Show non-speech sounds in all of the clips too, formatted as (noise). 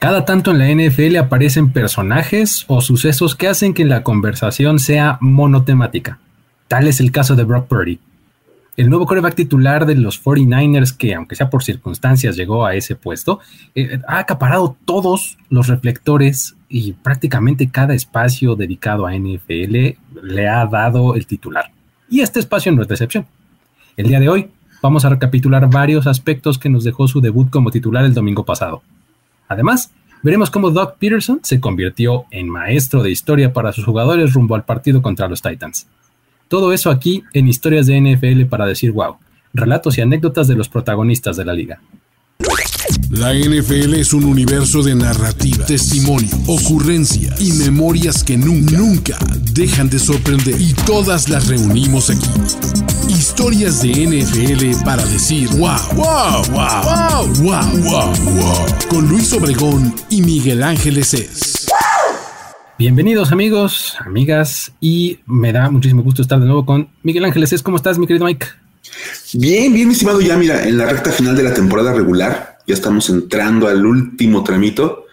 Cada tanto en la NFL aparecen personajes o sucesos que hacen que la conversación sea monotemática. Tal es el caso de Brock Purdy. El nuevo coreback titular de los 49ers, que aunque sea por circunstancias llegó a ese puesto, eh, ha acaparado todos los reflectores y prácticamente cada espacio dedicado a NFL le ha dado el titular. Y este espacio no es decepción. El día de hoy vamos a recapitular varios aspectos que nos dejó su debut como titular el domingo pasado. Además, veremos cómo Doug Peterson se convirtió en maestro de historia para sus jugadores rumbo al partido contra los Titans. Todo eso aquí en Historias de NFL para decir wow, relatos y anécdotas de los protagonistas de la liga. La NFL es un universo de narrativa, testimonio, ocurrencia y memorias que nunca, nunca dejan de sorprender. Y todas las reunimos aquí. Historias de NFL para decir wow, wow, wow, wow, wow, wow, wow. Con Luis Obregón y Miguel Ángeles es. Bienvenidos amigos, amigas, y me da muchísimo gusto estar de nuevo con Miguel Ángeles. Es ¿Cómo estás, mi querido Mike? Bien, bien, estimado. Ya mira, en la recta final de la temporada regular, ya estamos entrando al último tramito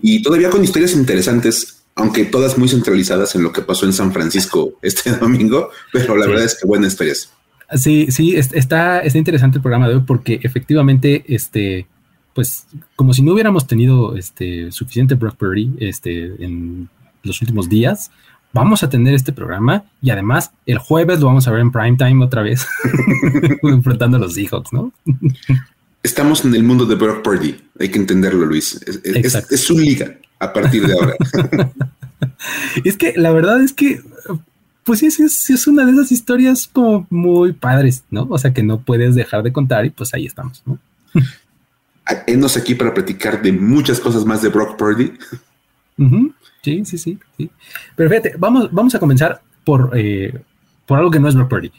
y todavía con historias interesantes, aunque todas muy centralizadas en lo que pasó en San Francisco este (laughs) domingo, pero la verdad es que buenas historias. Sí, sí, está, está interesante el programa de hoy porque efectivamente, este, pues, como si no hubiéramos tenido este suficiente Brock Purdy este, en los últimos días, vamos a tener este programa y además el jueves lo vamos a ver en prime time otra vez, (laughs) enfrentando a los Seahawks, ¿no? Estamos en el mundo de Brock Purdy, hay que entenderlo, Luis. Es, su liga a partir de ahora. (laughs) es que la verdad es que, pues sí, es, es una de esas historias como muy padres, ¿no? O sea, que no puedes dejar de contar y pues ahí estamos, ¿no? (laughs) Enos aquí para platicar de muchas cosas más de Brock Purdy. Sí, sí, sí. Pero fíjate, vamos, vamos a comenzar por, eh, por algo que no es Brock Purdy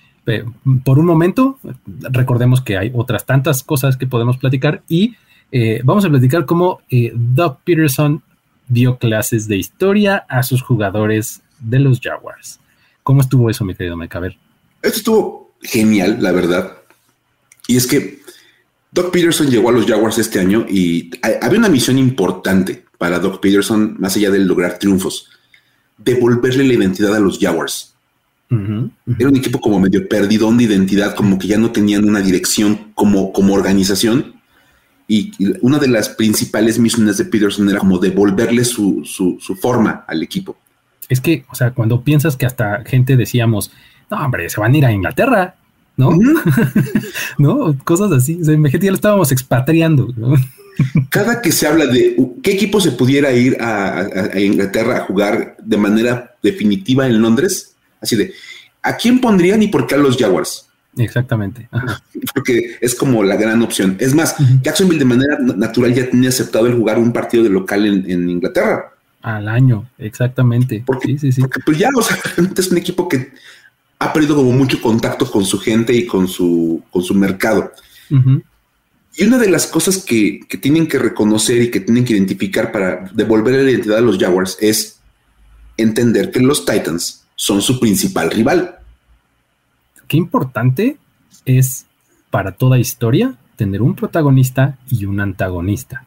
por un momento, recordemos que hay otras tantas cosas que podemos platicar y eh, vamos a platicar cómo eh, Doug Peterson dio clases de historia a sus jugadores de los Jaguars. ¿Cómo estuvo eso, mi querido ver. Esto estuvo genial, la verdad. Y es que Doug Peterson llegó a los Jaguars este año y había una misión importante para Doug Peterson, más allá de lograr triunfos, devolverle la identidad a los Jaguars. Era un equipo como medio perdidón de identidad, como que ya no tenían una dirección como, como organización. Y, una de las principales misiones de Peterson era como devolverle su, su, forma al equipo. Es que, o sea, cuando piensas que hasta gente decíamos, no, hombre, se van a ir a Inglaterra, ¿no? (laughs) ¿No? Cosas así. O sea, imagínate, ya lo estábamos expatriando, (laughs) Cada que se habla de qué equipo se pudiera ir a, Inglaterra a jugar de manera definitiva en Londres, Así de, ¿a quién pondrían y por qué a los Jaguars? Exactamente. (laughs) Porque es como la gran opción. Es más, Jacksonville de manera natural ya tenía aceptado el jugar un partido de local en, Inglaterra. Al año, exactamente. Porque, sí, sí, sí. Porque pues ya, o sea, es un equipo que ha perdido como mucho contacto con su gente y con su, con su mercado. Y una de las cosas que, que, tienen que reconocer y que tienen que identificar para devolver la identidad a los Jaguars es entender que los Titans son su principal rival. Qué importante es para toda historia tener un protagonista y un antagonista.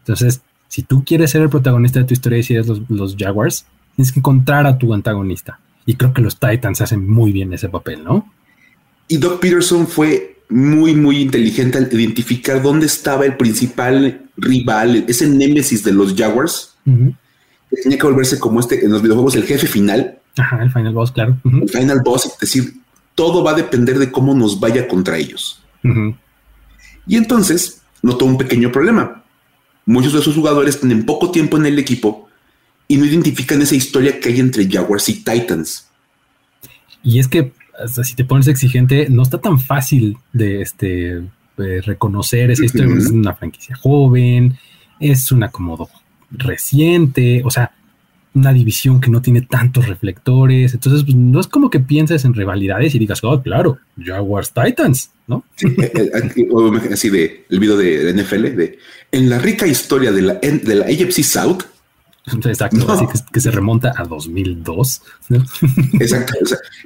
Entonces, si tú quieres ser el protagonista de tu historia y si eres los, Jaguars, tienes que encontrar a tu antagonista. Y creo que los Titans hacen muy bien ese papel, ¿no? Y Doc Peterson fue muy, muy inteligente al identificar dónde estaba el principal rival, ese némesis de los Jaguars. tenía que volverse como este en los videojuegos, el jefe final. Ajá, el Final Boss, claro. El Final Boss, es decir, todo va a depender de cómo nos vaya contra ellos. Y entonces notó un pequeño problema. Muchos de esos jugadores tienen poco tiempo en el equipo y no identifican esa historia que hay entre Jaguars y Titans. Y es que si te pones exigente, no está tan fácil de este reconocer esa historia. Es una franquicia joven, es un acomodo reciente, o sea, una división que no tiene tantos reflectores. Entonces, pues, no es como que pienses en rivalidades y digas, oh, claro, Jaguars Titans, ¿no? Eh, eh, así de el video de NFL, de en la rica historia de la, de la AFC South. (laughs) Exacto, así que, se remonta a 2002. (laughs) Exacto.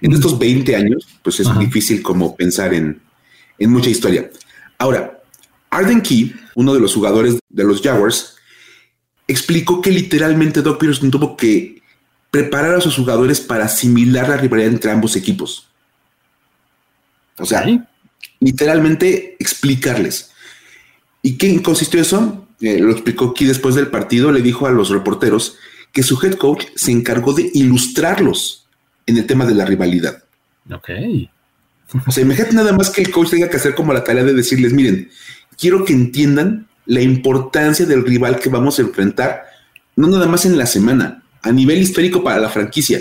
en estos 20 años, pues es difícil como pensar en, en mucha historia. Ahora, Arden Key, uno de los jugadores de los Jaguars, explicó que literalmente Doc Peterson tuvo que preparar a sus jugadores para asimilar la rivalidad entre ambos equipos. O sea, literalmente explicarles. ¿Y qué consistió eso? Eh, lo explicó aquí después del partido, le dijo a los reporteros que su head coach se encargó de ilustrarlos en el tema de la rivalidad. Ok. O sea, imagínate nada más que el coach tenga que hacer como la tarea de decirles, miren, quiero que entiendan la importancia del rival que vamos a enfrentar, no nada más en la semana, a nivel histórico para la franquicia.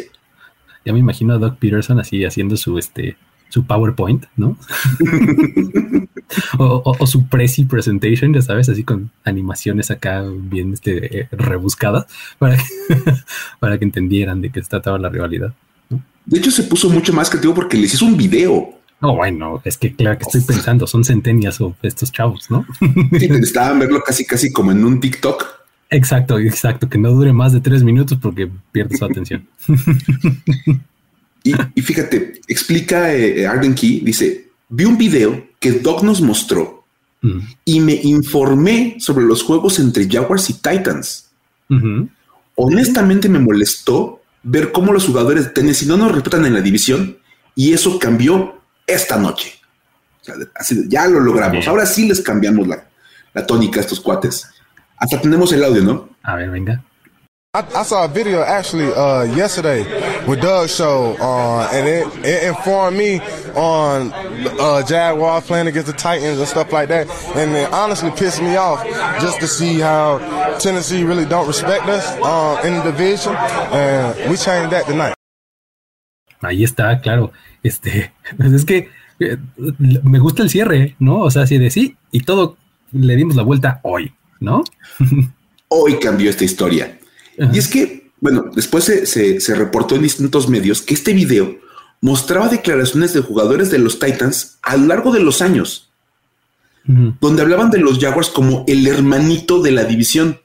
Ya me imagino a Doc Peterson así haciendo su este su PowerPoint, ¿no? (laughs) o, su Prezi Presentation, ya sabes, así con animaciones acá bien este, eh, rebuscadas para que, (laughs) para que entendieran de qué se trataba la rivalidad. De hecho, se puso mucho más creativo porque les hizo un video. No, bueno, es que claro que estoy pensando, son centenias o estos chavos, ¿no? sí, (laughs) estaban verlo casi, casi como en un TikTok. Exacto, exacto, que no dure más de tres minutos porque pierde su atención. Y, fíjate, explica eh, Arden Key, dice, vi un video que Doc nos mostró mm. y me informé sobre los juegos entre Jaguars y Titans. Honestamente me molestó ver cómo los jugadores de Tennessee no nos respetan en la división y eso cambió esta noche. ya lo logramos. Ahora sí les cambiamos la, la tónica a estos cuates. Hasta tenemos el audio, ¿no? A ver, venga. I, I, saw a video actually uh, yesterday with Doug's show, uh, and it, it, informed me on uh, Jaguars playing against the Titans and stuff like that. And it honestly pissed me off just to see how Tennessee really don't respect us uh, in the division, and we changed that tonight. Ahí está, claro. Este, (laughs) es que eh, me gusta el cierre, ¿no? O sea, así de sí, y todo le dimos la vuelta hoy, ¿no? (laughs) hoy cambió esta historia. Y es que, bueno, después se, reportó en distintos medios que este video mostraba declaraciones de jugadores de los Titans a lo largo de los años, donde hablaban de los Jaguars como el hermanito de la división.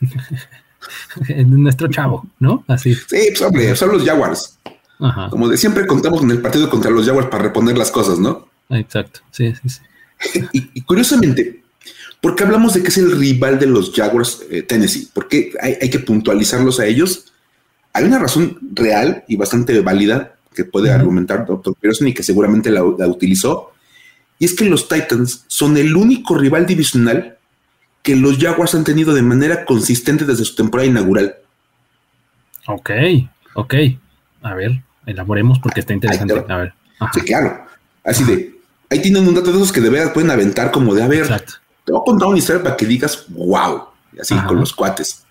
(laughs) Nuestro chavo, ¿no? Así. Sí, pues hombre, son los Jaguars. Como de siempre contamos en el partido contra los Jaguars para reponer las cosas, ¿no? Exacto, sí, sí, sí. (laughs) y, curiosamente, ¿Por qué hablamos de que es el rival de los Jaguars eh, Tennessee? Porque hay, hay, que puntualizarlos a ellos. Hay una razón real y bastante válida que puede argumentar Dr. Pearson y que seguramente la, utilizó. Y es que los Titans son el único rival divisional que los Jaguars han tenido de manera consistente desde su temporada inaugural. Ok, ok. A ver, elaboremos porque está interesante. A ver. Sí, claro. Así de, ahí tienen un dato de esos que de verdad pueden aventar como de, a ver, Exacto. Te voy a contar una historia para que digas, wow, así con los cuates.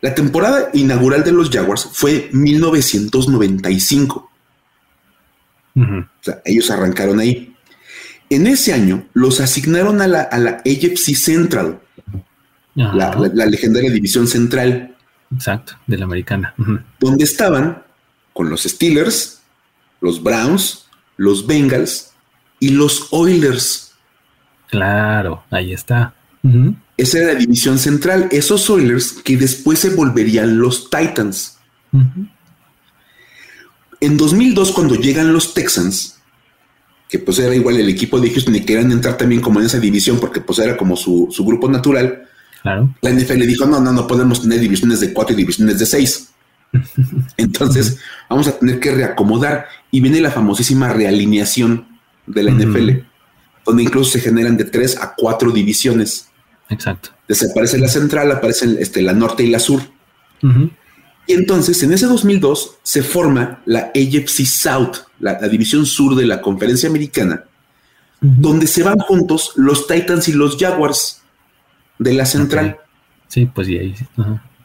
La temporada inaugural de los Jaguars fue 1995. O sea, ellos arrancaron ahí. En ese año los asignaron a la, a la AFC Central, la, legendaria división central. Exacto, de la americana. Donde estaban con los Steelers, los Browns, los Bengals y los Oilers. Claro, ahí está. Esa era la división central. Esos Oilers que después se volverían los Titans. En 2002, cuando llegan los Texans, que pues era igual el equipo de Houston y querían entrar también como en esa división porque pues era como su, grupo natural, claro. la NFL dijo, no, no, no podemos tener divisiones de cuatro y divisiones de seis. (laughs) Entonces, vamos a tener que reacomodar y viene la famosísima realineación de la NFL donde incluso se generan de tres a cuatro divisiones. Exacto. Desaparece la central, aparecen este, la norte y la sur. Y entonces, en ese 2002, se forma la AFC South, la, división sur de la conferencia americana, donde se van juntos los Titans y los Jaguars de la central. Sí, pues y ahí.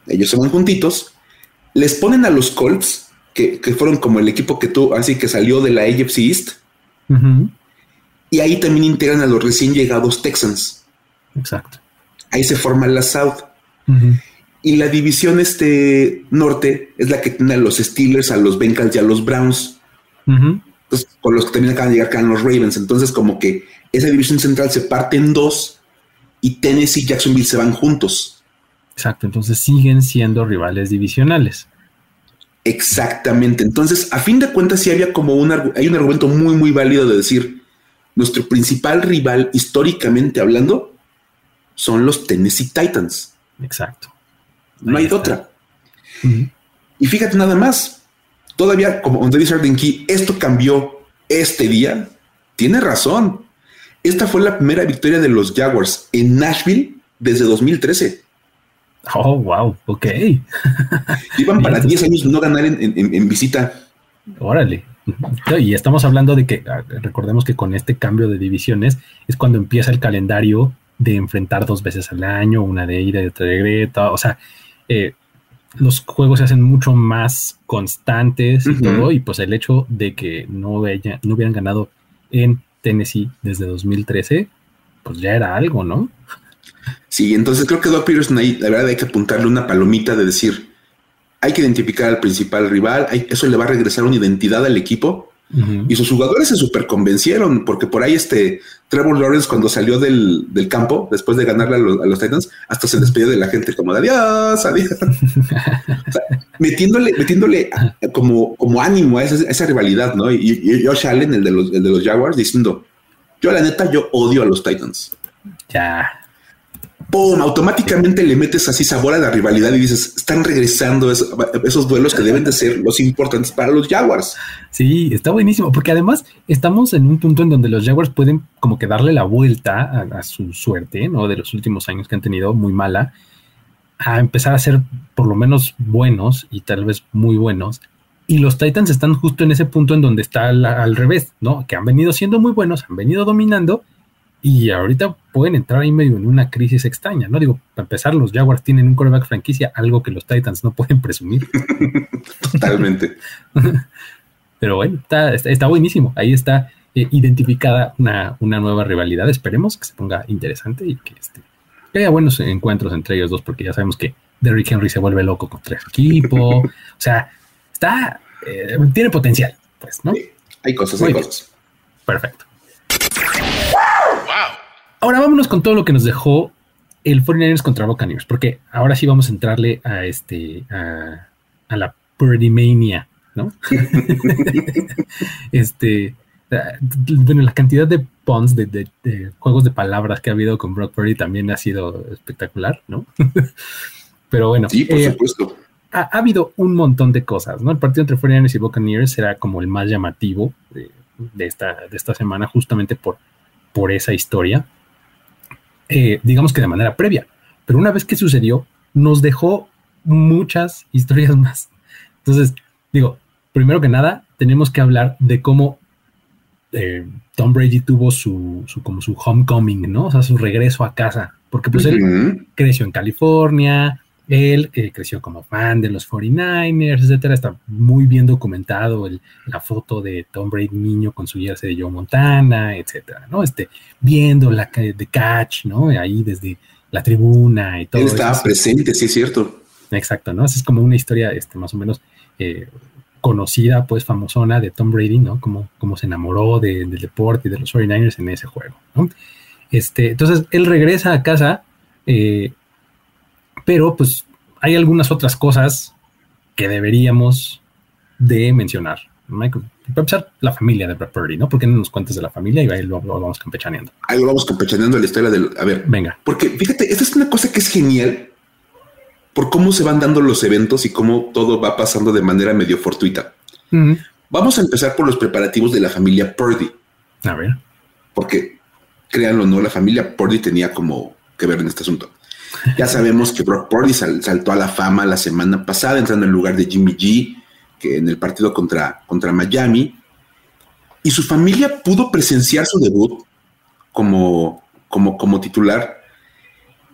Ellos se van juntitos, les ponen a los Colts, que, fueron como el equipo que tú, así que salió de la AFC East, y ahí también integran a los recién llegados Texans. Exacto. Ahí se forma la South. Y la división este norte es la que tiene a los Steelers, a los Bengals y a los Browns. Entonces, con los que también acaban de llegar acá los Ravens. Entonces, como que esa división central se parte en dos y Tennessee y Jacksonville se van juntos. Exacto. Entonces siguen siendo rivales divisionales. Exactamente. Entonces, a fin de cuentas, sí había como un, hay un argumento muy, muy válido de decir, nuestro principal rival históricamente hablando son los Tennessee Titans. Exacto. No hay otra. Y fíjate nada más, todavía como donde dice Key, esto cambió este día. Tiene razón. Esta fue la primera victoria de los Jaguars en Nashville desde 2013. Oh, wow, ok. Iban para 10 años no ganar en, visita. Órale. Y estamos hablando de que, ah, recordemos que con este cambio de divisiones es cuando empieza el calendario de enfrentar dos veces al año, una de ida y otra de greta. O sea, eh, los juegos se hacen mucho más constantes y todo. Y pues el hecho de que no, no hubieran ganado en Tennessee desde 2013, pues ya era algo, ¿no? Sí, entonces creo que Doc Peterson ahí, la verdad, hay que apuntarle una palomita de decir, hay que identificar al principal rival, eso le va a regresar una identidad al equipo. Y sus jugadores se super convencieron, porque por ahí este Trevor Lawrence, cuando salió del, campo, después de ganarle a los, Titans, hasta se despidió de la gente como de adiós, adiós. (laughs) metiéndole, metiéndole como, como ánimo a esa, rivalidad, ¿no? Y, y, Josh Allen, el de, los, el de los Jaguars, diciendo: Yo, la neta, yo odio a los Titans. Ya, ¡pum! Automáticamente le metes así sabor a la rivalidad y dices, están regresando esos, vuelos que deben de ser los importantes para los Jaguars. Sí, está buenísimo, porque además estamos en un punto en donde los Jaguars pueden como que darle la vuelta a, su suerte, ¿no? De los últimos años que han tenido muy mala, a empezar a ser por lo menos buenos y tal vez muy buenos. Y los Titans están justo en ese punto en donde está al revés, ¿no? Que han venido siendo muy buenos, han venido dominando y ahorita pueden entrar ahí medio en una crisis extraña, ¿no? Digo, para empezar, los Jaguars tienen un quarterback franquicia, algo que los Titans no pueden presumir. (laughs) Totalmente. (laughs) Pero bueno, está, buenísimo. Ahí está eh, identificada una, nueva rivalidad. Esperemos que se ponga interesante y que, este, haya buenos encuentros entre ellos dos, porque ya sabemos que Derrick Henry se vuelve loco contra el equipo. (laughs) o sea, está, eh, tiene potencial, pues, ¿no? hay cosas, hay cosas. Perfecto. Ahora vámonos con todo lo que nos dejó el 49ers contra Buccaneers, porque ahora sí vamos a entrarle a este a, la Purdy Mania, ¿no? (laughs) este, bueno, la cantidad de puns, de, juegos de palabras que ha habido con Brock Purdy también ha sido espectacular, ¿no? (laughs) Pero bueno. Sí, por eh, supuesto. Ha, habido un montón de cosas, ¿no? El partido entre 49ers y Buccaneers será como el más llamativo de, esta, de esta semana, justamente por, por esa historia. Eh, digamos que de manera previa. Pero una vez que sucedió, nos dejó muchas historias (laughs) más. Entonces, digo, primero que nada, tenemos que hablar de cómo eh, Tom Brady tuvo su, como su homecoming, ¿no? O sea, su regreso a casa. Porque pues él creció en California, él eh, creció como fan de los 49ers, etcétera. Está muy bien documentado la foto de Tom Brady niño con su jersey de Joe Montana, etcétera, ¿no? Este, viendo la de catch, ¿no? Ahí desde la tribuna y todo. Él estaba presente, sí es cierto. Exacto, ¿no? Esa es como una historia, este, más o menos eh, conocida, pues famosona de Tom Brady, ¿no? Como, como se enamoró del deporte y de los 49ers en ese juego, ¿no? Este, entonces él regresa a casa. Eh, pero pues hay algunas otras cosas que deberíamos de mencionar. Michael, para empezar, la familia de Brad Purdy, ¿no? ¿Por qué no nos cuentas de la familia y ahí lo, vamos campechaneando? Ahí lo vamos campechaneando la historia del... A ver, venga. Porque fíjate, esta es una cosa que es genial por cómo se van dando los eventos y cómo todo va pasando de manera medio fortuita. Vamos a empezar por los preparativos de la familia Purdy. A ver. Porque, créanlo o no, la familia Purdy tenía como que ver en este asunto. Ya sabemos que Brock Purdy saltó a la fama la semana pasada, entrando en lugar de Jimmy G, que en el partido contra, contra Miami. Y su familia pudo presenciar su debut como, como, como titular,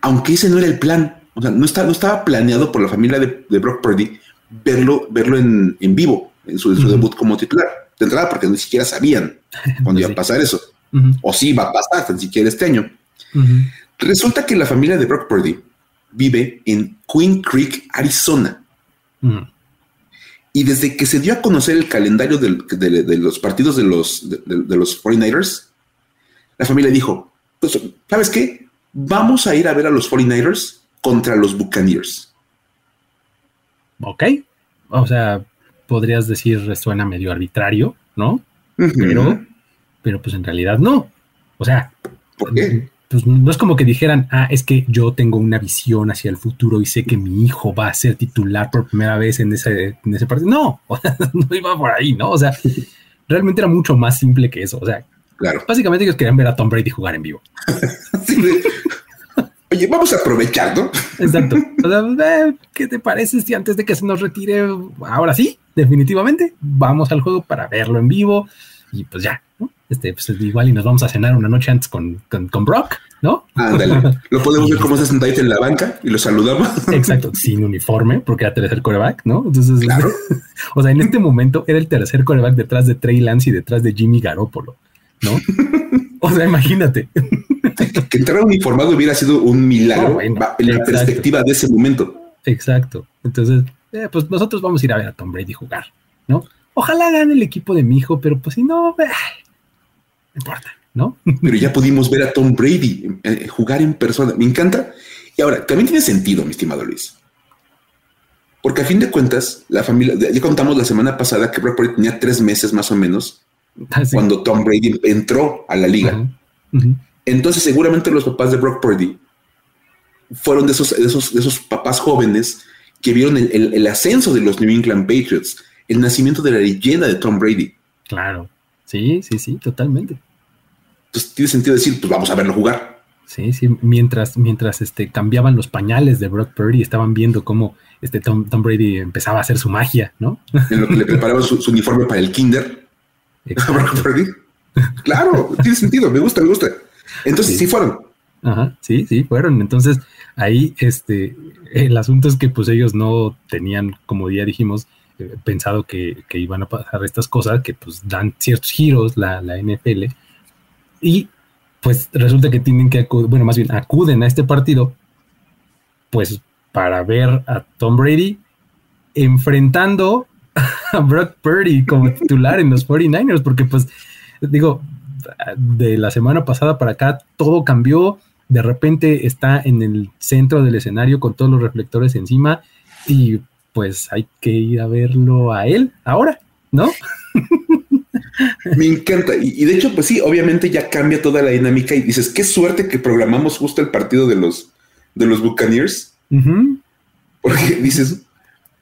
aunque ese no era el plan. O sea, no, está, no estaba planeado por la familia de, Brock Purdy verlo, verlo en, vivo, en su, debut como titular. De entrada, porque ni siquiera sabían cuándo (laughs) iba a pasar eso. O si iba a pasar, ni siquiera este año. Resulta que la familia de Brock Purdy vive en Queen Creek, Arizona. Mm. Y desde que se dio a conocer el calendario de, los partidos de los, de, los 49ers, la familia dijo, pues, ¿sabes qué? Vamos a ir a ver a los 49ers contra los Buccaneers. Ok. O sea, podrías decir, suena medio arbitrario, ¿no? Pero, pero pues en realidad no. O sea, ¿por qué? Pues no es como que dijeran, ah, es que yo tengo una visión hacia el futuro y sé que mi hijo va a ser titular por primera vez en ese, en ese partido. No, (laughs) no iba por ahí, ¿no? O sea, (laughs) realmente era mucho más simple que eso. O sea, Claro. básicamente ellos querían ver a Tom Brady jugar en vivo. (laughs) Oye, vamos a aprovechar, ¿no? Exacto. O sea, ¿qué te parece si antes de que se nos retire, ahora sí, definitivamente, vamos al juego para verlo en vivo y pues ya, ¿no? Este, pues igual y nos vamos a cenar una noche antes con, con, con Brock, ¿no? Ándale. (laughs) Lo podemos ver como está sentadito en la banca y lo saludamos. Exacto, sin uniforme, porque era tercer coreback, ¿no? Entonces, Claro. (laughs) o sea, en este momento era el tercer coreback detrás de Trey Lance y detrás de Jimmy Garoppolo, ¿no? (laughs) O sea, imagínate. Que entrar uniformado hubiera sido un milagro bueno, en la exacto. perspectiva de ese momento. Exacto. Entonces, eh, pues nosotros vamos a ir a ver a Tom Brady jugar, ¿no? Ojalá gane el equipo de mi hijo, pero pues si no, eh, no importa, ¿no? Pero ya pudimos ver a Tom Brady eh, jugar en persona. Me encanta. Y ahora, también tiene sentido, mi estimado Luis. Porque a fin de cuentas, la familia, ya contamos la semana pasada que Brock Purdy tenía tres meses más o menos Así. cuando Tom Brady entró a la liga. Entonces, seguramente los papás de Brock Purdy fueron de esos, de esos, de esos papás jóvenes que vieron el, el- el ascenso de los New England Patriots, el nacimiento de la leyenda de Tom Brady. Claro. Sí, sí, sí, totalmente. Entonces, tiene sentido decir, pues vamos a verlo jugar. Sí, sí, mientras, mientras este, cambiaban los pañales de Brock Purdy, estaban viendo cómo este Tom, Tom Brady empezaba a hacer su magia, ¿no? En lo que le preparaban su, su uniforme para el kinder (laughs) a Brock Purdy. Claro, tiene sentido, me gusta, me gusta. Entonces, Sí. sí, fueron. Ajá, sí, sí, fueron. Entonces, ahí, este, el asunto es que pues ellos no tenían, como ya dijimos, pensado que, iban a pasar estas cosas que pues dan ciertos giros la, la NFL y pues resulta que tienen que acudir, bueno, más bien acuden a este partido pues para ver a Tom Brady enfrentando a Brock Purdy como titular en los 49ers, porque pues digo, de la semana pasada para acá todo cambió, de repente está en el centro del escenario con todos los reflectores encima y pues hay que ir a verlo a él ahora, ¿no? (laughs) Me encanta. Y, y de hecho, pues sí, obviamente ya cambia toda la dinámica y dices, qué suerte que programamos justo el partido de los, de los Buccaneers. Porque (laughs) dices,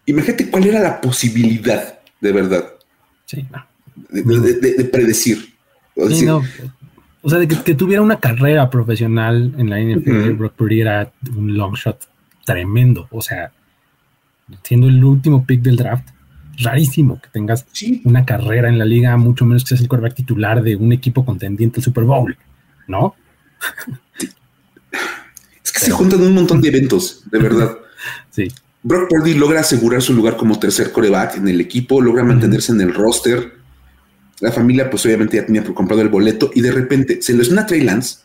imagínate cuál era la posibilidad de verdad Sí, no. de, de- de- de predecir. O Sí, decir, no. O sea, de que, que tuviera una carrera profesional en la NFL, Ujú. Brock Purdy era un long shot tremendo. O sea, siendo el último pick del draft, rarísimo que tengas Sí, una carrera en la liga, mucho menos que seas el quarterback titular de un equipo contendiente al Super Bowl, ¿no? (laughs) es que se juntan un montón de eventos, de verdad. (laughs) Sí, Brock Purdy logra asegurar su lugar como tercer coreback en el equipo, logra mantenerse en el roster. La familia, pues obviamente ya tenía comprado el boleto y de repente se lesiona Trey Lance,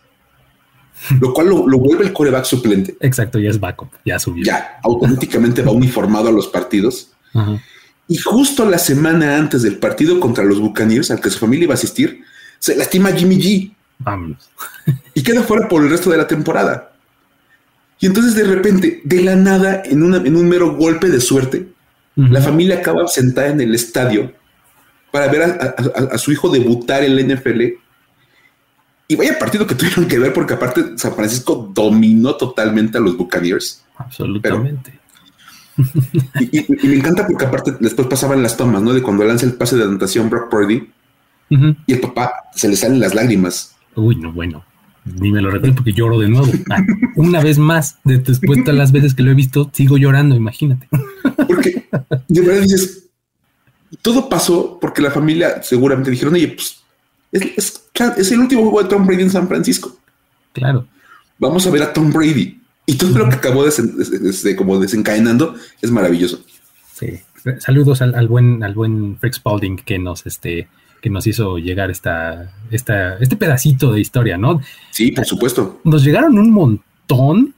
lo cual lo, lo vuelve el coreback suplente. exacto, ya es backup, ya subió. Ya automáticamente va uniformado a los partidos. Ajá. Y justo la semana antes del partido contra los Buccaneers, al que su familia iba a asistir, se lastima Jimmy G Vámonos. y queda fuera por el resto de la temporada. Y entonces de repente, de la nada, en, una- en un mero golpe de suerte, la familia acaba sentada en el estadio para ver a, a- a- a su hijo debutar en la NFL. Y vaya partido que tuvieron que ver porque aparte San Francisco dominó totalmente a los Buccaneers. Absolutamente. Y, y- y me encanta porque aparte después pasaban las tomas, ¿no? De cuando lanza el pase de anotación Brock Purdy y el papá se le salen las lágrimas. Uy, no, bueno. Ni me lo recuerdo porque lloro de nuevo. Ah, una vez más, de- después de todas las veces que lo he visto, sigo llorando, imagínate. Porque de verdad dices, todo pasó porque la familia seguramente dijeron, oye, pues es, es- es el último juego de Tom Brady en San Francisco. Claro. Vamos a ver a Tom Brady. Y todo lo que acabó desen- des- des- de- como desencadenando es maravilloso. Sí. Saludos al, al buen, al buen Frick Spalding que nos, este, que nos hizo llegar esta, esta, este pedacito de historia, ¿no? Sí, por supuesto. Nos llegaron un montón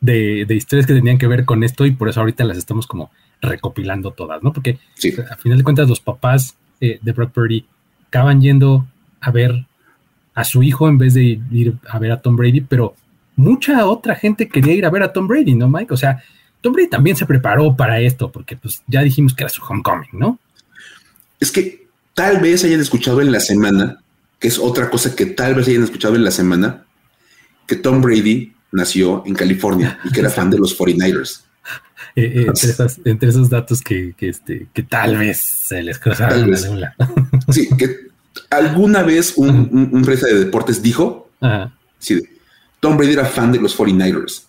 de, de historias que tenían que ver con esto y por eso ahorita las estamos como recopilando todas, ¿no? Porque Sí. a final de cuentas los papás eh, de Brock Purdy acaban yendo a ver a su hijo en vez de ir a ver a Tom Brady, pero mucha otra gente quería ir a ver a Tom Brady, ¿no, Mike? O sea, Tom Brady también se preparó para esto, porque pues ya dijimos que era su homecoming, ¿no? Es que tal vez hayan escuchado en la semana, que es otra cosa que tal vez hayan escuchado en la semana, que Tom Brady nació en California y que era fan de los 49ers. (laughs) Eh, eh, entre, esos datos que, este, que tal vez se les cruzaron la Sí, que alguna vez un, empresa de deportes dijo, sí, Tom Brady era fan de los 49ers.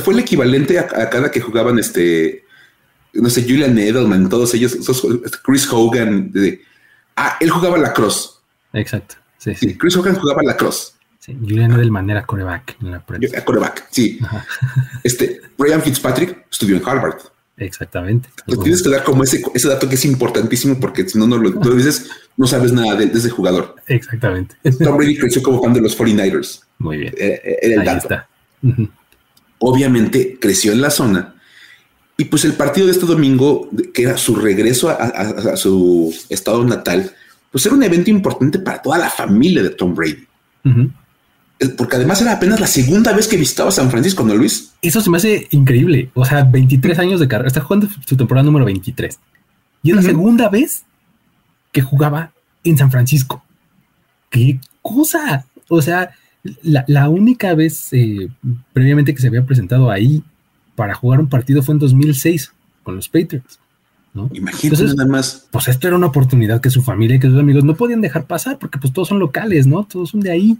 fue el equivalente a, cada que jugaban este, no sé, Julian Edelman, todos ellos, Chris Hogan. ah, él jugaba la cross. Exacto. Sí, sí. Chris Hogan jugaba la cross. Sí, Julian Edelman era coreback en la prensa. Coreback, sí. Este, Brian Fitzpatrick estudió en Harvard. Exactamente. tienes que dar como ese, ese dato que es importantísimo porque si no, no lo, dices, no sabes nada de, ese jugador. Exactamente. Tom Brady creció como fan de los 49ers. Muy bien. Eh, eh, era, el dato. Obviamente creció en la zona y pues el partido de este domingo, que era su regreso a, su estado natal, pues era un evento importante para toda la familia de Tom Brady porque además era apenas la segunda vez que visitaba San Francisco, ¿no, Luis? Eso se me hace increíble. O sea, 23 años de carrera. Está jugando su temporada número 23. Y es la segunda vez que jugaba en San Francisco. ¡Qué cosa! O sea, la, única vez eh, previamente que se había presentado ahí para jugar un partido fue en 2006 con los Patriots. ¿no? Imagínate nada más. Pues esto era una oportunidad que su familia y que sus amigos no podían dejar pasar porque pues todos son locales, ¿no? Todos son de ahí.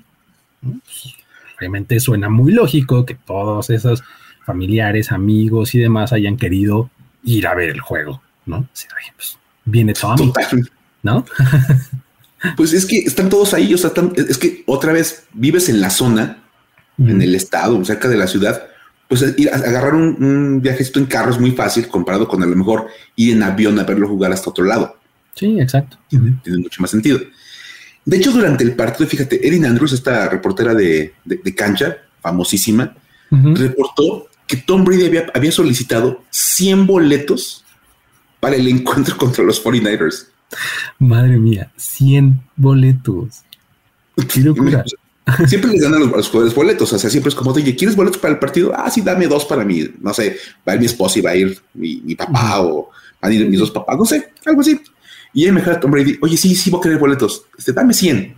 Pues, obviamente suena muy lógico que todos esos familiares, amigos y demás hayan querido ir a ver el juego, ¿no? Pues, viene todo ¿no? (laughs) pues es que están todos ahí, o sea, es que otra vez vives en la zona, en el estado, cerca de la ciudad, pues ir a agarrar un, un, viajecito en carro es muy fácil comparado con a lo mejor ir en avión a verlo jugar hasta otro lado. Sí, exacto. Tiene mucho más sentido. De hecho, durante el partido, fíjate, Erin Andrews, esta reportera de, cancha, famosísima, reportó que Tom Brady había, solicitado 100 boletos para el encuentro (laughs) contra los 49ers. Madre mía, 100 boletos. Siempre les dan a los, jugadores boletos, o sea, siempre es como, oye, ¿quieres boletos para el partido? Ah, sí, dame dos para mí, no sé, va a ir mi esposa y va a ir mi, papá o van a ir mis dos papás, no sé, algo así. Y ahí me Tom Brady, oye, sí, sí, voy a querer boletos. Este, dame 100.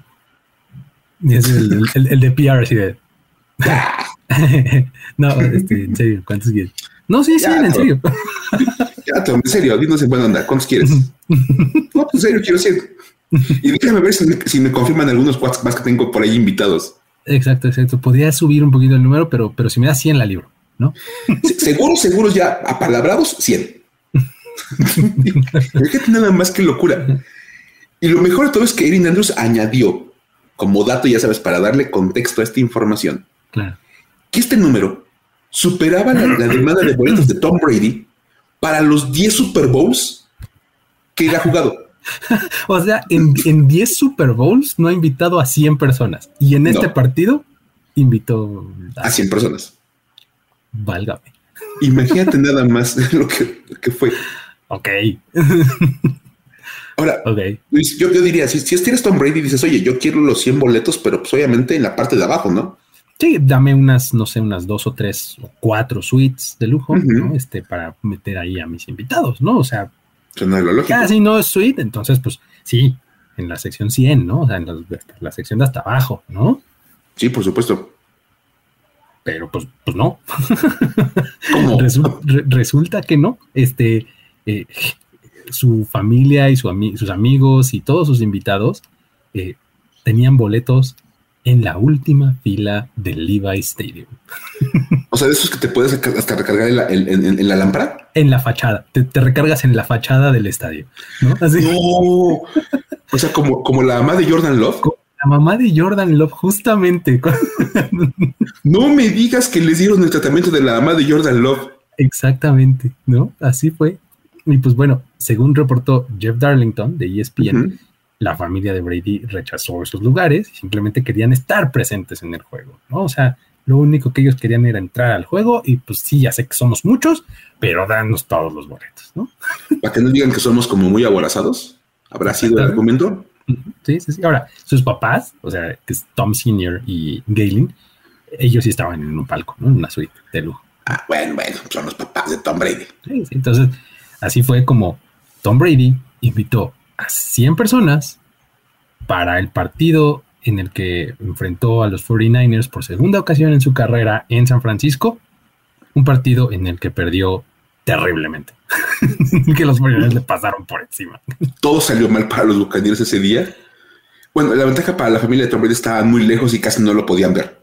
Y es el, de PR, así de. (laughs) no, este, en serio, ¿cuántos quieres? No, sí, sí, (laughs) en serio. ya, Tom, en serio, no se puede andar. ¿Cuántos quieres? (laughs) no, pues, en serio, quiero 100. Y déjame ver si me, confirman algunos cuates más que tengo por ahí invitados. Exacto, exacto. Podría subir un poquito el número, pero, pero si me da 100 la libro, ¿no? seguros, seguros ya apalabrados, 100. (laughs) Fíjate nada más que locura. Y lo mejor de todo es que Erin Andrews añadió, como dato, ya sabes, para darle contexto a esta información, que este número superaba la, demanda de boletos de Tom Brady para los 10 Super Bowls que él ha jugado. (laughs) o sea, en, 10 Super Bowls no ha invitado a 100 personas. Y en este partido invitó a 100 personas. Válgame. Imagínate nada más (laughs) lo que, lo que fue. Ok. Ahora, Luis, yo, diría, si, si tienes Tom Brady y dices, oye, yo quiero los 100 boletos, pero pues obviamente en la parte de abajo, ¿no? Sí, dame unas, no sé, unas dos o tres o cuatro suites de lujo, ¿no? Este, para meter ahí a mis invitados, ¿no? O sea, casi no es suite, entonces, pues sí, en la sección 100, ¿no? O sea, en la, sección de hasta abajo, ¿no? Sí, por supuesto. Pero pues, pues no. (laughs) resulta que no. Este, eh, su familia y sus amigos y todos sus invitados eh, tenían boletos en la última fila del Levi Stadium. (laughs) O sea, de esos que te puedes hasta recargar en la, lámpara. En la fachada. Te, recargas en la fachada del estadio. ¿no? O sea, como, como la mamá de Jordan Love. la mamá de Jordan Love, justamente. (laughs) no me digas que les dieron el tratamiento de la mamá de Jordan Love. Exactamente, ¿no? Así fue. Y pues bueno, según reportó Jeff Darlington de ESPN, la familia de Brady rechazó esos lugares y simplemente querían estar presentes en el juego, ¿no? O sea, lo único que ellos querían era entrar al juego y pues sí, ya sé que somos muchos, pero danos todos los boletos, ¿no? Para que no digan que somos como muy aborazados, ¿habrá sido el argumento? Sí, sí, sí. Ahora, sus papás, o sea, que es Tom Senior y Galen, ellos sí estaban en un palco, ¿no? En una suite de lujo. Ah, bueno, bueno, son los papás de Tom Brady. Sí, sí. Entonces, Así fue como Tom Brady invitó a 100 personas para el partido en el que enfrentó a los 49ers por segunda ocasión en su carrera en San Francisco, un partido en el que perdió terriblemente, (laughs) que los 49ers le pasaron por encima. Todo salió mal para los Buccaneers ese día. Bueno, la ventaja para la familia de Tom Brady estaba muy lejos y casi no lo podían ver.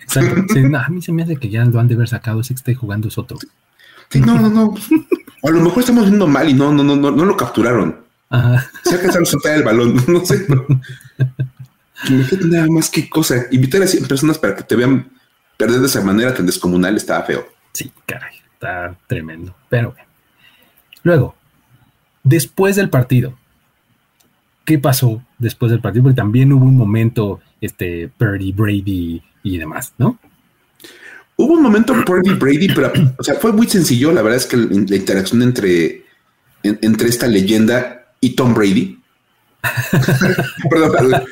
Exacto. a mí se me hace que ya lo han de haber sacado, ese que está jugando es otro. Sí, no, no, no. A lo mejor estamos viendo mal y no, no, no, no, no lo capturaron. Ajá. Se alcanzaron a soltar el balón, (laughs) no sé. (laughs) nada más que cosa. Invitar a 100 personas para que te vean perder de esa manera tan descomunal estaba feo. Sí, caray, está tremendo. Pero bueno. Luego, después del partido, ¿qué pasó después del partido? Porque también hubo un momento, este, Purdy, Brady y demás, ¿no? Hubo un momento Purdy, Brady, pero, o sea, fue muy sencillo. La verdad es que la interacción entre, entre esta leyenda y Tom Brady. (laughs) Perdón,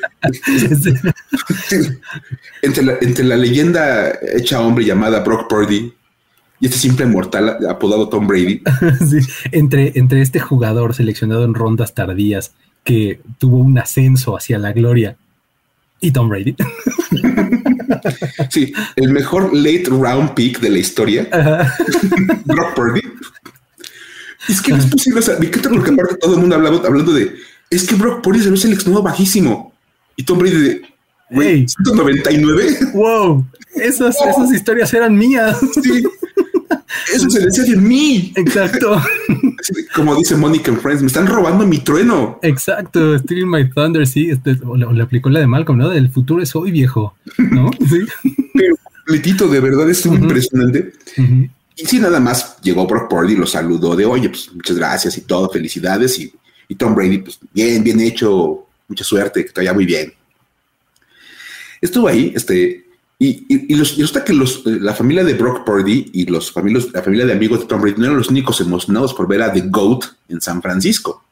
entre, la, entre la leyenda hecha hombre llamada Brock Purdy y este simple mortal apodado Tom Brady. (laughs) entre, entre este jugador seleccionado en rondas tardías que tuvo un ascenso hacia la gloria y Tom Brady. (laughs) sí, el mejor late round pick de la historia. (laughs) Brock Purdy. Es que no es posible. O sea, me encanta porque aparte todo el mundo hablaba hablando de es que Brock Purdy se ve seleccionado bajísimo. Y Tom Brady de wey, 199. Wow, esas, esas historias eran mías. Sí. (laughs) Eso se decía de mí. Exacto. (laughs) Como dice Monica en Friends, me están robando mi trueno. Exacto, Stealing My Thunder, sí. Este, le, aplicó la de Malcolm, ¿no? Del futuro es hoy viejo, ¿no? (laughs) Sí. Pero completito, de verdad es impresionante. Y sí, nada más llegó Brock Purdy y lo saludó de, oye, pues muchas gracias y todo, felicidades. Y, y Tom Brady, pues bien, bien hecho, mucha suerte, que te vaya muy bien. Estuvo ahí, este, y, y, los, resulta que los, la familia de Brock Purdy y los familios, la familia de amigos de Tom Brady no eran los únicos emocionados por ver a The GOAT en San Francisco.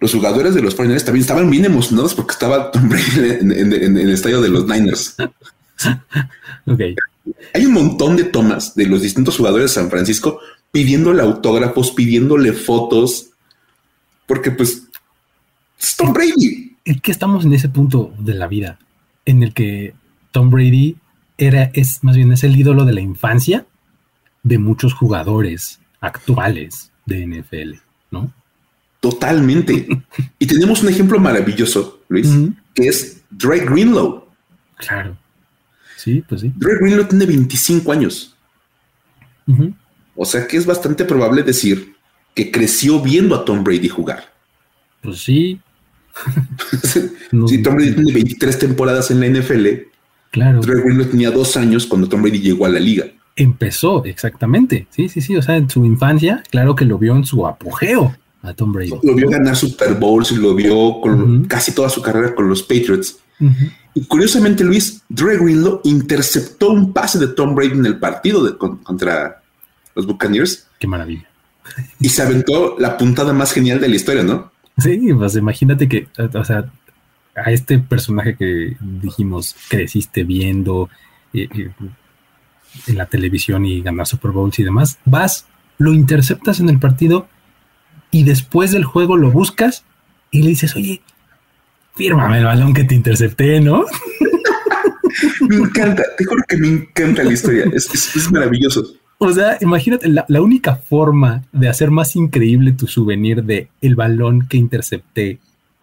Los jugadores de los 49 también estaban bien emocionados porque estaba Tom Brady en, el estadio de los Niners. okay. Hay un montón de tomas de los distintos jugadores de San Francisco pidiéndole autógrafos, pidiéndole fotos, porque pues es Tom Brady. Es que estamos en ese punto de la vida en el que Tom Brady era, es más bien es el ídolo de la infancia de muchos jugadores actuales de NFL, ¿no? Totalmente. (laughs) y tenemos un ejemplo maravilloso, Luis, que es Drake Greenlow. Claro. Sí, pues sí. Drake Greenlow tiene 25 años. O sea que es bastante probable decir que creció viendo a Tom Brady jugar. Pues sí. (laughs) si Tom Brady tiene 23 temporadas en la NFL, claro. Drake Greenlow tenía dos años cuando Tom Brady llegó a la liga. Empezó, exactamente. Sí, sí, sí. O sea, en su infancia, claro que lo vio en su apogeo a Tom Brady. Lo vio ganar Super Bowls y lo vio con casi toda su carrera con los Patriots. Y curiosamente, Luis, Dre Greenlow interceptó un pase de Tom Brady en el partido de, contra los Buccaneers. Qué maravilla. Y se aventó la puntada más genial de la historia, ¿no? Sí, pues imagínate que, o sea, a este personaje que dijimos creciste viendo eh, eh, en la televisión y ganar Super Bowls y demás, vas, lo interceptas en el partido y después del juego lo buscas y le dices, oye, fírmame el balón que te intercepté, ¿no? (laughs) me encanta, te juro que me encanta la historia, es, maravilloso. O sea, imagínate, la, única forma de hacer más increíble tu souvenir de el balón que intercepté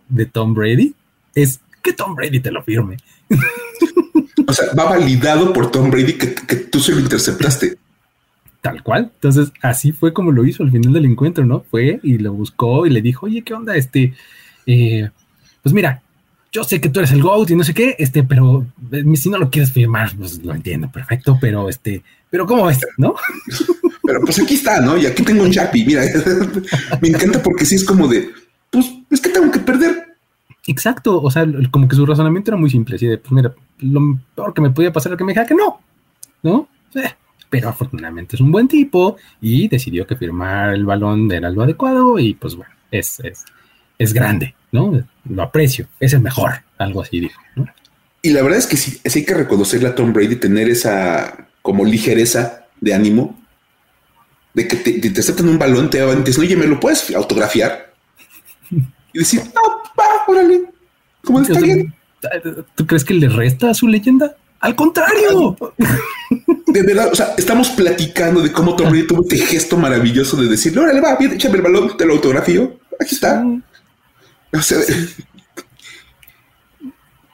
de Tom Brady es que Tom Brady te lo firme. O sea, va validado por Tom Brady que, que tú se lo interceptaste. Tal cual. Entonces, así fue como lo hizo al final del encuentro, ¿no? Fue y lo buscó y le dijo, oye, ¿qué onda? Este, eh, pues mira, yo sé que tú eres el GOAT y no sé qué, este, pero eh, si no lo quieres firmar, pues lo entiendo, perfecto, pero este, pero ¿cómo ves? ¿No? (laughs) Pero pues aquí está, ¿no? Y aquí tengo un Chapi, mira, (laughs) me encanta porque sí es como de, pues es que tengo que perder. Exacto, o sea, como que su razonamiento era muy simple, así de, pues mira, lo peor que me podía pasar es que me dijera que no, ¿no? pero afortunadamente es un buen tipo y decidió que firmar el balón era lo adecuado y pues bueno, es, es, es grande, ¿no? Lo aprecio, es el mejor, algo así dijo, Y la verdad es que sí, hay que reconocerle a Tom Brady tener esa como ligereza de ánimo de que te, te, aceptan un balón, te dicen, oye, ¿me lo puedes autografiar? Y decir, ah, va, órale. Como está bien. ¿Tú crees que le resta a su leyenda? Al contrario. De verdad, o sea, estamos platicando de cómo Tom Brady tuvo este gesto maravilloso de decirle, órale, va, bien, échame el balón, te lo autografío. Aquí está. O sea,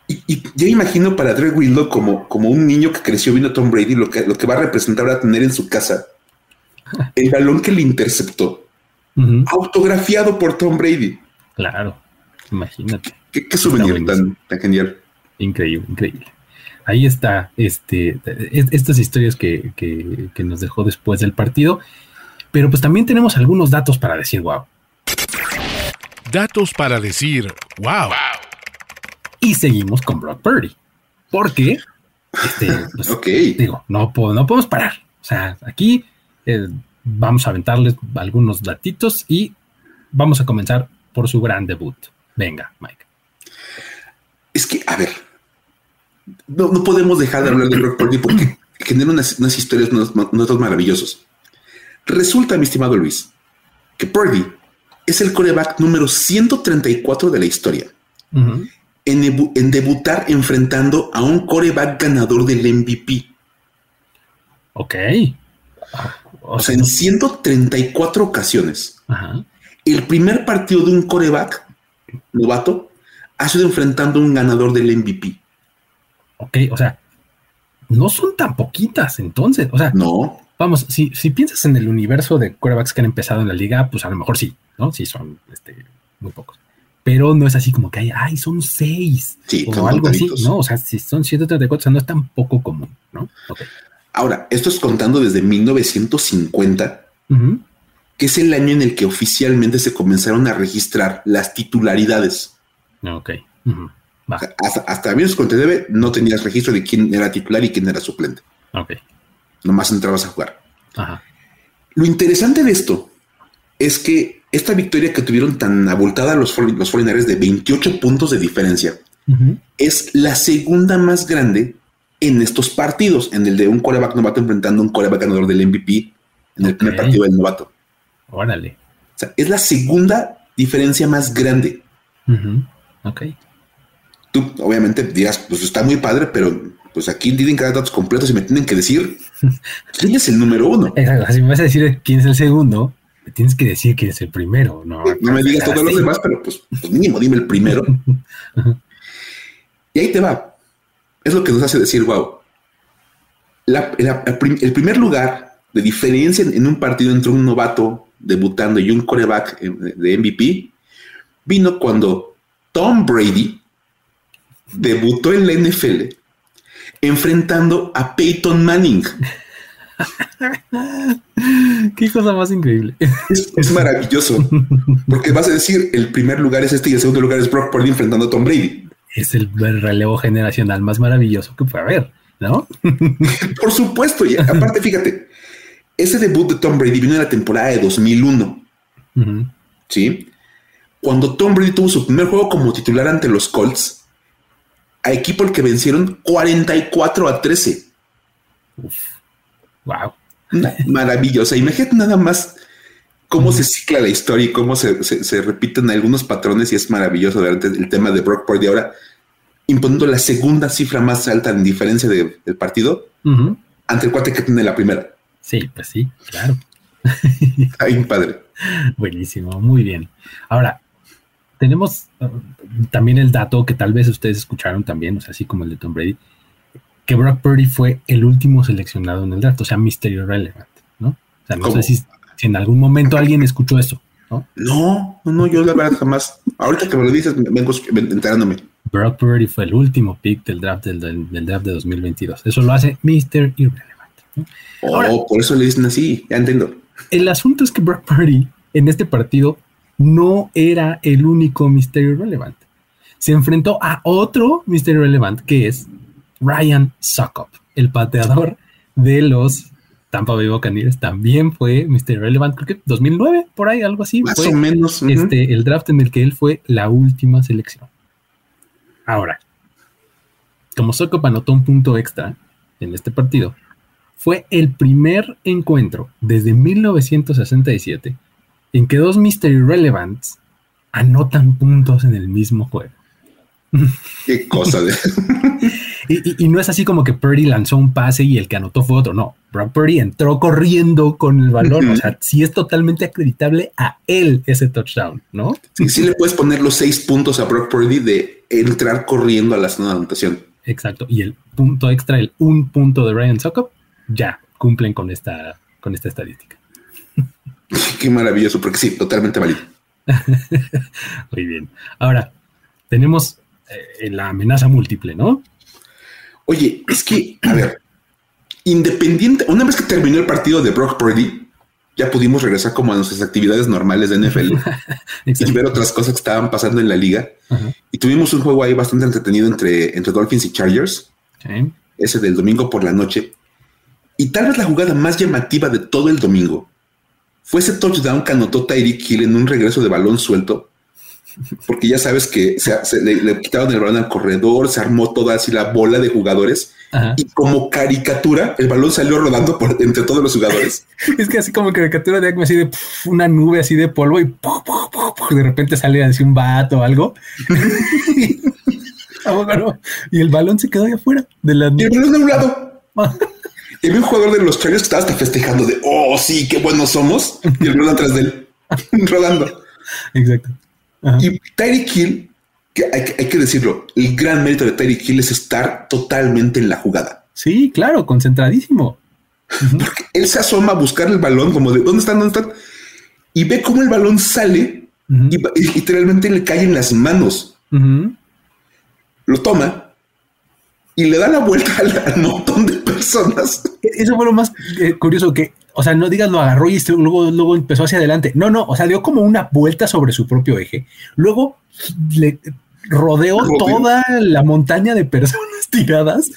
y, y yo imagino para Dre Willow como, como un niño que creció viendo a Tom Brady, lo que, lo que va a representar a tener en su casa el balón que le interceptó, autografiado por Tom Brady. Claro, imagínate. Qué, qué souvenir tan, tan genial. Increíble, increíble. Ahí está, este, estas historias que, que, nos dejó después del partido. Pero pues también tenemos algunos datos para decir wow. Datos para decir wow. Y seguimos con Brock Purdy. Porque, este, pues, digo, no, no podemos parar. O sea, aquí eh, vamos a aventarles algunos datitos y vamos a comenzar por su gran debut. Venga, Mike. Es que, a ver, no, no podemos dejar de hablar de Brock Purdy porque (clears throat) genera unas, historias, unos, datos maravillosos. Resulta, mi estimado Luis, que Purdy es el coreback número 134 de la historia en, en, debutar enfrentando a un coreback ganador del MVP. Ok. O sea, en 134 ocasiones. El primer partido de un coreback novato ha sido enfrentando a un ganador del MVP. Ok, o sea, no son tan poquitas entonces. O sea, no. Vamos, si, si piensas en el universo de corebacks que han empezado en la liga, pues a lo mejor sí, ¿no? Sí, son este, muy pocos. Pero no es así como que hay, ay, son seis o algo así, ¿no? O sea, si son 134, o sea, no es tan poco común, ¿no? Okay. Ahora, esto es contando desde 1950, que es el año en el que oficialmente se comenzaron a registrar las titularidades. Ok. hasta, hasta debe, no tenías registro de quién era titular y quién era suplente. Ok. Nomás entrabas a jugar. Lo interesante de esto es que esta victoria que tuvieron tan abultada los, los de 28 puntos de diferencia es la segunda más grande en estos partidos, en el de un coreback novato enfrentando a un coreback ganador del MVP en el primer partido del novato. Órale. O sea, es la segunda diferencia más grande. Ok. Tú, obviamente, dirás, pues está muy padre, pero pues aquí tienen cada datos completos y me tienen que decir (laughs) quién es el número uno. Exacto. Si me vas a decir quién es el segundo, me tienes que decir quién es el primero. No, no me digas todos los demás, pero pues, pues, mínimo dime el (laughs) primero. y ahí te va es lo que nos hace decir, wow, el primer lugar de diferencia en, un partido entre un novato debutando y un coreback de MVP vino cuando Tom Brady debutó en la NFL enfrentando a Peyton Manning. (laughs) Qué cosa más increíble. Es, maravilloso. Porque vas a decir, el primer lugar es este y el segundo lugar es Brock Purdy enfrentando a Tom Brady es el relevo generacional más maravilloso que puede haber, ¿no? (laughs) Por supuesto, y aparte, fíjate, ese debut de Tom Brady vino en la temporada de 2001. Sí. Cuando Tom Brady tuvo su primer juego como titular ante los Colts, a equipo al que vencieron 44 a 13. Wow. (laughs) Maravillosa. Imagínate nada más cómo se cicla la historia y cómo se, repiten algunos patrones y es maravilloso ver el tema de Brock Purdy ahora imponiendo la segunda cifra más alta en diferencia del partido ante el cuate que tiene la primera. Sí, pues sí, claro. (laughs) Ay, padre. Buenísimo, muy bien. Ahora, tenemos uh, también el dato que tal vez ustedes escucharon también, o sea, así como el de Tom Brady, que Brock Purdy fue el último seleccionado en el draft, o sea, misterio relevant, ¿no? O sea, no sé si si en algún momento alguien escuchó eso, ¿no? No, no, yo la verdad jamás. Ahorita que me lo dices, vengo enterándome. Brock Purdy fue el último pick del draft del, draft de 2022. Eso lo hace Mr. Irrelevant. Oh, por eso le dicen así, ya entiendo. El asunto es que Brock Purdy en este partido no era el único Mr. Irrelevant. Se enfrentó a otro Mr. Irrelevant que es Ryan Suckup, el pateador de los Tampa Bay Buccaneers también fue Mr. Relevant, creo que 2009, por ahí, algo así. Más o menos. este, el draft en el que él fue la última selección. Ahora, como Sokop anotó un punto extra en este partido, fue el primer encuentro desde 1967 en que dos Mystery Relevants anotan puntos en el mismo juego. Qué cosa de. (laughs) y, no es así como que Purdy lanzó un pase y el que anotó fue otro. No, Brock Purdy entró corriendo con el balón. O sea, sí es totalmente acreditable a él ese touchdown, ¿no? Sí, sí le puedes poner los seis puntos a Brock Purdy de entrar corriendo a la zona de anotación. Exacto. Y el punto extra, el un punto de Ryan Sokop, ya cumplen con esta, con esta estadística. (laughs) Qué maravilloso, porque sí, totalmente válido. (laughs) Muy bien. Ahora, tenemos eh, la amenaza múltiple, ¿no? Oye, es que, a ver, independiente, una vez que terminó el partido de Brock Purdy, ya pudimos regresar como a nuestras actividades normales de NFL (laughs) y ver otras cosas que estaban pasando en la liga. Y tuvimos un juego ahí bastante entretenido entre, entre Dolphins y Chargers. Ese del domingo por la noche. Y tal vez la jugada más llamativa de todo el domingo fue ese touchdown que anotó Tyreek Hill en un regreso de balón suelto porque ya sabes que se, le, quitaron el balón al corredor, se armó toda así la bola de jugadores y como caricatura el balón salió rodando por entre todos los jugadores. (laughs) es que así como caricatura de así de una nube así de polvo y de repente sale así un vato o algo. (laughs) (laughs) y el balón se quedó ahí afuera de la y el balón de un lado. y había un jugador de los Chargers que estaba hasta festejando de oh sí, qué buenos somos y el balón atrás de él rodando. Exacto. Y Tyreek Hill, que hay, que decirlo, el gran mérito de Tyreek Hill es estar totalmente en la jugada. Sí, claro, concentradísimo. Porque él se asoma a buscar el balón, como de dónde están, dónde están, y ve cómo el balón sale y, literalmente le cae en las manos. Lo toma y le da la vuelta al montón de personas. Eso fue lo más eh, curioso que o sea, no digas lo agarró y luego, luego empezó hacia adelante. No, no, o sea, dio como una vuelta sobre su propio eje. Luego le rodeó toda la montaña de personas (laughs) tiradas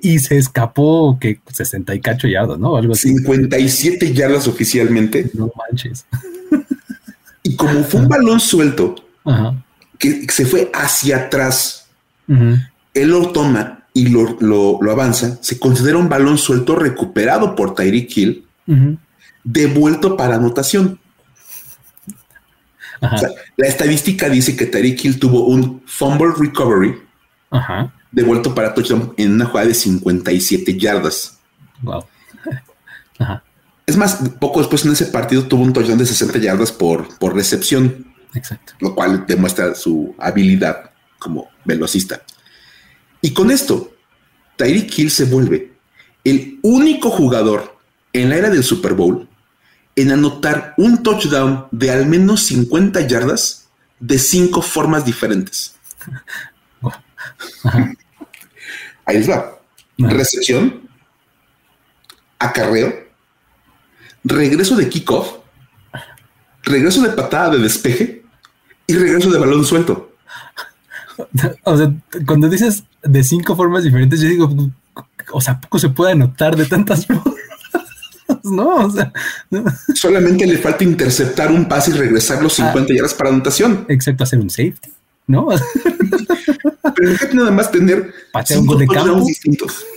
y se escapó que 60 y cacho yardas, ¿no? Algo así. 57 yardas oficialmente. No manches. Y como fue un balón suelto que se fue hacia atrás, él lo toma y lo, lo, avanza, se considera un balón suelto recuperado por Tyreek Hill devuelto para anotación. la estadística dice que Tariq Hill tuvo un fumble recovery devuelto para touchdown en una jugada de 57 yardas. Wow. (laughs) Es más, poco después en ese partido tuvo un touchdown de 60 yardas por, por recepción. Exacto. Lo cual demuestra su habilidad como velocista. Y con esto, Tyreek Hill se vuelve el único jugador en la era del Super Bowl en anotar un touchdown de al menos 50 yardas de cinco formas diferentes. Ahí les va. Recepción, acarreo, regreso de kickoff, regreso de patada de despeje y regreso de balón suelto. O sea, cuando dices de cinco formas diferentes, yo digo, o sea, poco se puede anotar de tantas formas. (laughs) ¿no? Solamente le falta interceptar un pase y regresar los 50 ah. yardas para anotación. Exacto, hacer un safety, ¿no? (laughs) Pero que nada más tener cinco de campo distintos. (laughs)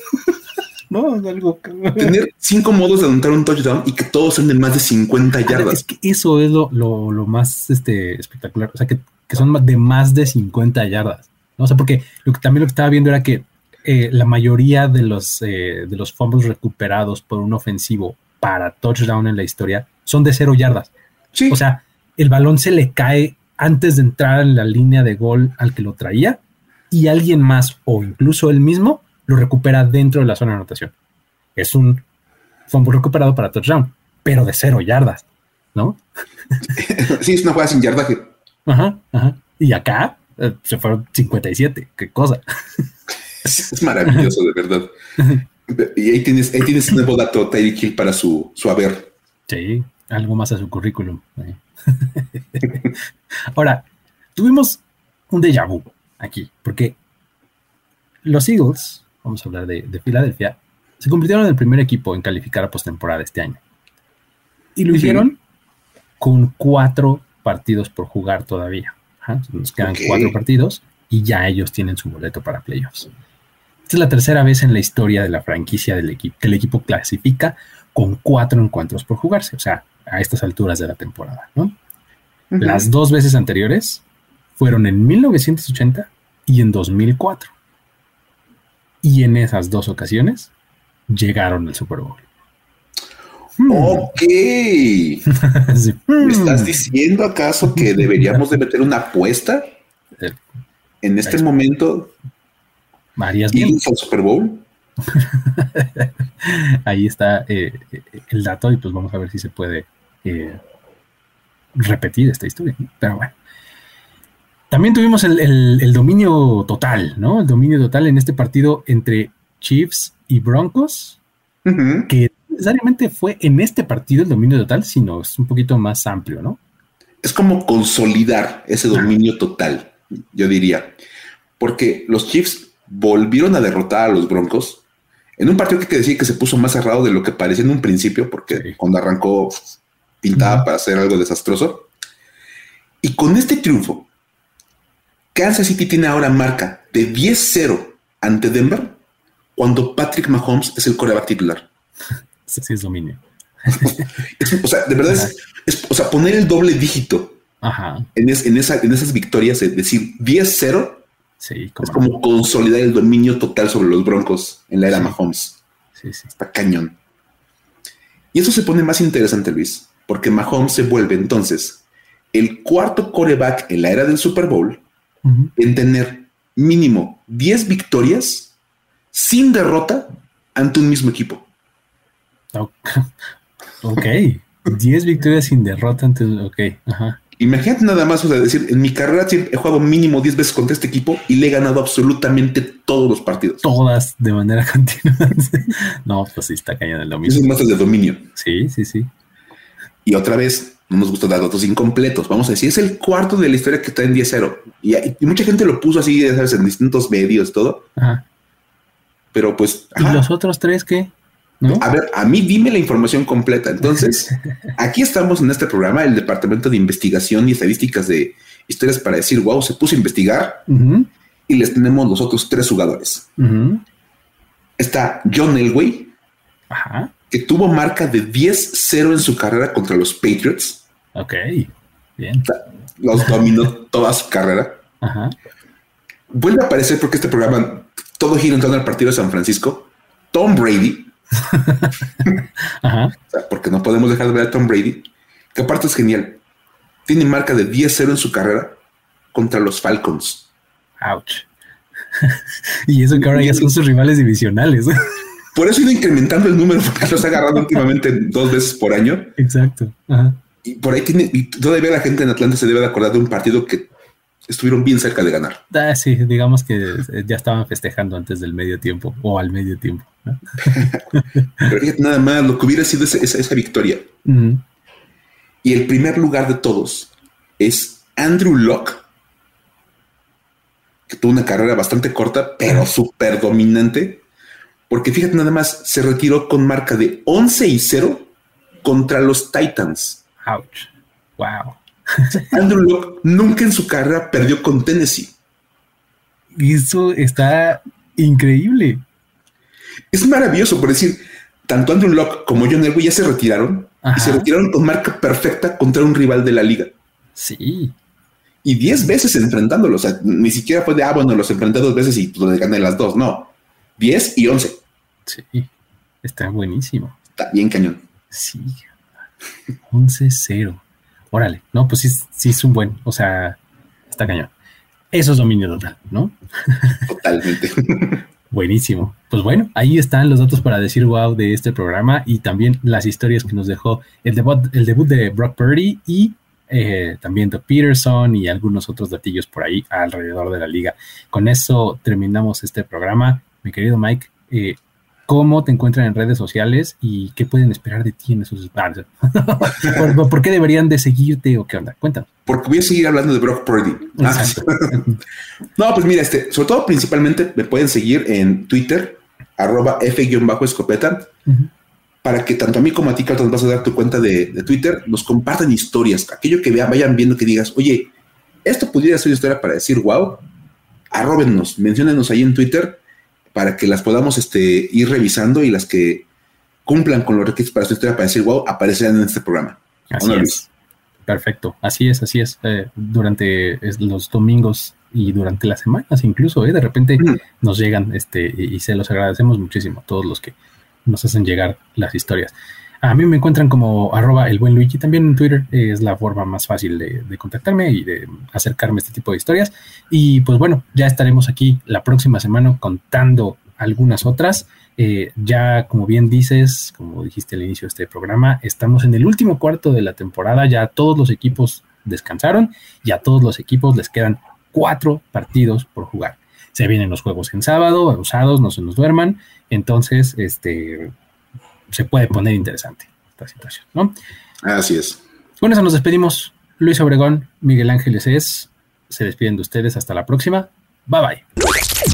No, algo. Tener cinco modos de anotar un touchdown y que todos sean de más de 50 yardas. Es que eso es lo, lo, más este, espectacular. O sea, que, son de más de 50 yardas. ¿no? O sea, porque lo que también lo que estaba viendo era que eh, la mayoría de los, eh, de los fumbles recuperados por un ofensivo para touchdown en la historia son de cero yardas. O sea, el balón se le cae antes de entrar en la línea de gol al que lo traía y alguien más o incluso él mismo lo recupera dentro de la zona de anotación. Es un fumble recuperado para touchdown, pero de cero yardas, ¿no? (laughs) sí, es una jugada sin yardaje. Ajá, ajá. Y acá eh, se fueron 57. Qué cosa. es maravilloso, de verdad. (laughs) Y ahí tienes, ahí tienes un nuevo dato, Tyreek Hill, para su, su haber. Sí, algo más a su currículum. (laughs) Ahora, tuvimos un déjà vu aquí, porque los Eagles, vamos a hablar de, Filadelfia, se convirtieron en el primer equipo en calificar a postemporada este año. Y lo hicieron con cuatro partidos por jugar todavía. Nos quedan cuatro partidos y ya ellos tienen su boleto para playoffs. Esta es la tercera vez en la historia de la franquicia del equipo que el equipo clasifica con cuatro encuentros por jugarse, o sea, a estas alturas de la temporada, ¿no? Las dos veces anteriores fueron en 1980 y en 2004. Y en esas dos ocasiones llegaron al Super Bowl. Hmm. Ok. (laughs) ¿Me estás diciendo acaso que deberíamos de meter una apuesta en este momento? Marías bien. al Super Bowl? (laughs) Ahí está eh, el dato y pues vamos a ver si se puede eh, repetir esta historia. Pero bueno. También tuvimos el, dominio total, ¿no? El dominio total en este partido entre Chiefs y Broncos, que necesariamente fue en este partido el dominio total, sino es un poquito más amplio, ¿no? Es como consolidar ese dominio total, yo diría, porque los Chiefs volvieron a derrotar a los Broncos en un partido que hay que decir que se puso más cerrado de lo que parecía en un principio, porque cuando arrancó pintaba para hacer algo desastroso. Y con este triunfo, Kansas City tiene ahora marca de 10-0 ante Denver cuando Patrick Mahomes es el coreback titular. Sí, es dominio. (laughs) o sea, de verdad es, o sea, poner el doble dígito En, en, esas victorias, es decir, 10-0, sí, es como consolidar el dominio total sobre los Broncos en la era Mahomes. Sí, sí. Está cañón. Y eso se pone más interesante, Luis, porque Mahomes se vuelve entonces el cuarto coreback en la era del Super Bowl en tener mínimo 10 victorias sin derrota ante un mismo equipo. Ok, (laughs) 10 victorias sin derrota ante... Ok, ajá. Imagínate nada más, o sea, decir, en mi carrera he jugado mínimo 10 veces contra este equipo y le he ganado absolutamente todos los partidos. Todas de manera (laughs) continua. no, pues sí, está cañón el dominio. Es un máster de dominio. Sí, sí, sí. Y otra vez, no nos gusta dar datos incompletos. Vamos a decir, es el cuarto de la historia que está en 10-0. Y, mucha gente lo puso así, ¿sabes? En distintos medios, todo. Ajá. Pero pues. ¿Y los otros tres qué? A ver, a mí dime la información completa. Entonces, (laughs) aquí estamos en este programa, el Departamento de Investigación y Estadísticas de Historias para decir, wow, se puso a investigar y les tenemos los otros tres jugadores. Está John Elway, Ajá que tuvo marca de 10-0 en su carrera contra los Patriots. Ok, bien. Los dominó (laughs) toda su carrera. Ajá. Vuelve a aparecer porque este programa todo gira en torno al partido de San Francisco. Tom Brady. (laughs) Ajá. porque no podemos dejar de ver a Tom Brady, que aparte es genial. Tiene marca de 10-0 en su carrera contra los Falcons. Ouch. (laughs) y eso que ahora ya son sus rivales divisionales. (laughs) Por eso he ido incrementando el número, porque los ha agarrado últimamente dos veces por año. Exacto. Y por ahí tiene, y todavía la gente en Atlanta se debe de acordar de un partido que estuvieron bien cerca de ganar. Ah, sí, digamos que ya estaban festejando antes del medio tiempo o al medio tiempo. (laughs) Pero fíjate nada más lo que hubiera sido esa, victoria. Y el primer lugar de todos es Andrew Locke, que tuvo una carrera bastante corta, pero súper dominante porque fíjate nada más, se retiró con marca de 11 y 0 contra los Titans. Ouch. Wow. (laughs) Andrew Locke nunca en su carrera perdió con Tennessee. Eso está increíble. Es maravilloso, por decir, tanto Andrew Locke como John Elway ya se retiraron y se retiraron con marca perfecta contra un rival de la liga. Sí. Y 10 veces enfrentándolos. O sea, ni siquiera fue de, ah, bueno, los enfrenté dos veces y pues, gané las dos. No, 10 y 11. Sí, está buenísimo. Está bien cañón. Sí, 11-0. Órale, no, pues sí, sí es un buen, o sea, está cañón. Eso es dominio total, ¿no? Totalmente. (laughs) Buenísimo. Pues bueno, ahí están los datos para decir wow de este programa y también las historias que nos dejó el debut, el debut de Brock Purdy y eh, también de Peterson y algunos otros datillos por ahí alrededor de la liga. Con eso terminamos este programa. Mi querido Mike, eh, cómo te encuentran en redes sociales y qué pueden esperar de ti en esos espacios. (laughs) ¿Por, qué deberían de seguirte o qué onda? Cuéntanos. Porque voy a seguir hablando de Brock Purdy. Ah, (laughs) no, pues mira, este, sobre todo principalmente me pueden seguir en Twitter, arroba F-escopeta, para que tanto a mí como a ti, nos vas a dar tu cuenta de, Twitter, nos compartan historias, aquello que vean, vayan viendo que digas, oye, esto pudiera ser una historia para decir, wow, arróbennos, menciónenos ahí en Twitter para que las podamos este, ir revisando y las que cumplan con los requisitos para su historia para decir, wow, aparecerán en este programa. Así es. Perfecto, así es, así es. Eh, durante los domingos y durante las semanas incluso, ¿eh? de repente nos llegan este, y, se los agradecemos muchísimo a todos los que nos hacen llegar las historias. A mí me encuentran como arroba el buen Luigi, también en Twitter es la forma más fácil de, contactarme y de acercarme a este tipo de historias. Y pues bueno, ya estaremos aquí la próxima semana contando algunas otras. Eh, ya, como bien dices, como dijiste al inicio de este programa, estamos en el último cuarto de la temporada, ya todos los equipos descansaron y a todos los equipos les quedan cuatro partidos por jugar. Se vienen los juegos en sábado, usados, no se nos duerman, entonces este, se puede poner interesante esta situación, ¿no? Así es. Con eso nos despedimos. Luis Obregón, Miguel Ángeles es, se despiden de ustedes hasta la próxima. Bye bye.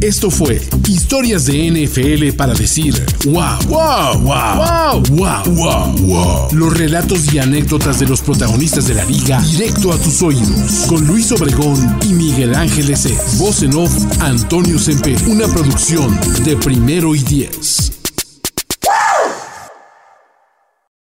Esto fue Historias de NFL para decir wow, wow, wow, wow, wow, wow, Los relatos y anécdotas de los protagonistas de la liga directo a tus oídos. Con Luis Obregón y Miguel Ángeles es. Voz en off, Antonio Sempe. Una producción de primero y diez.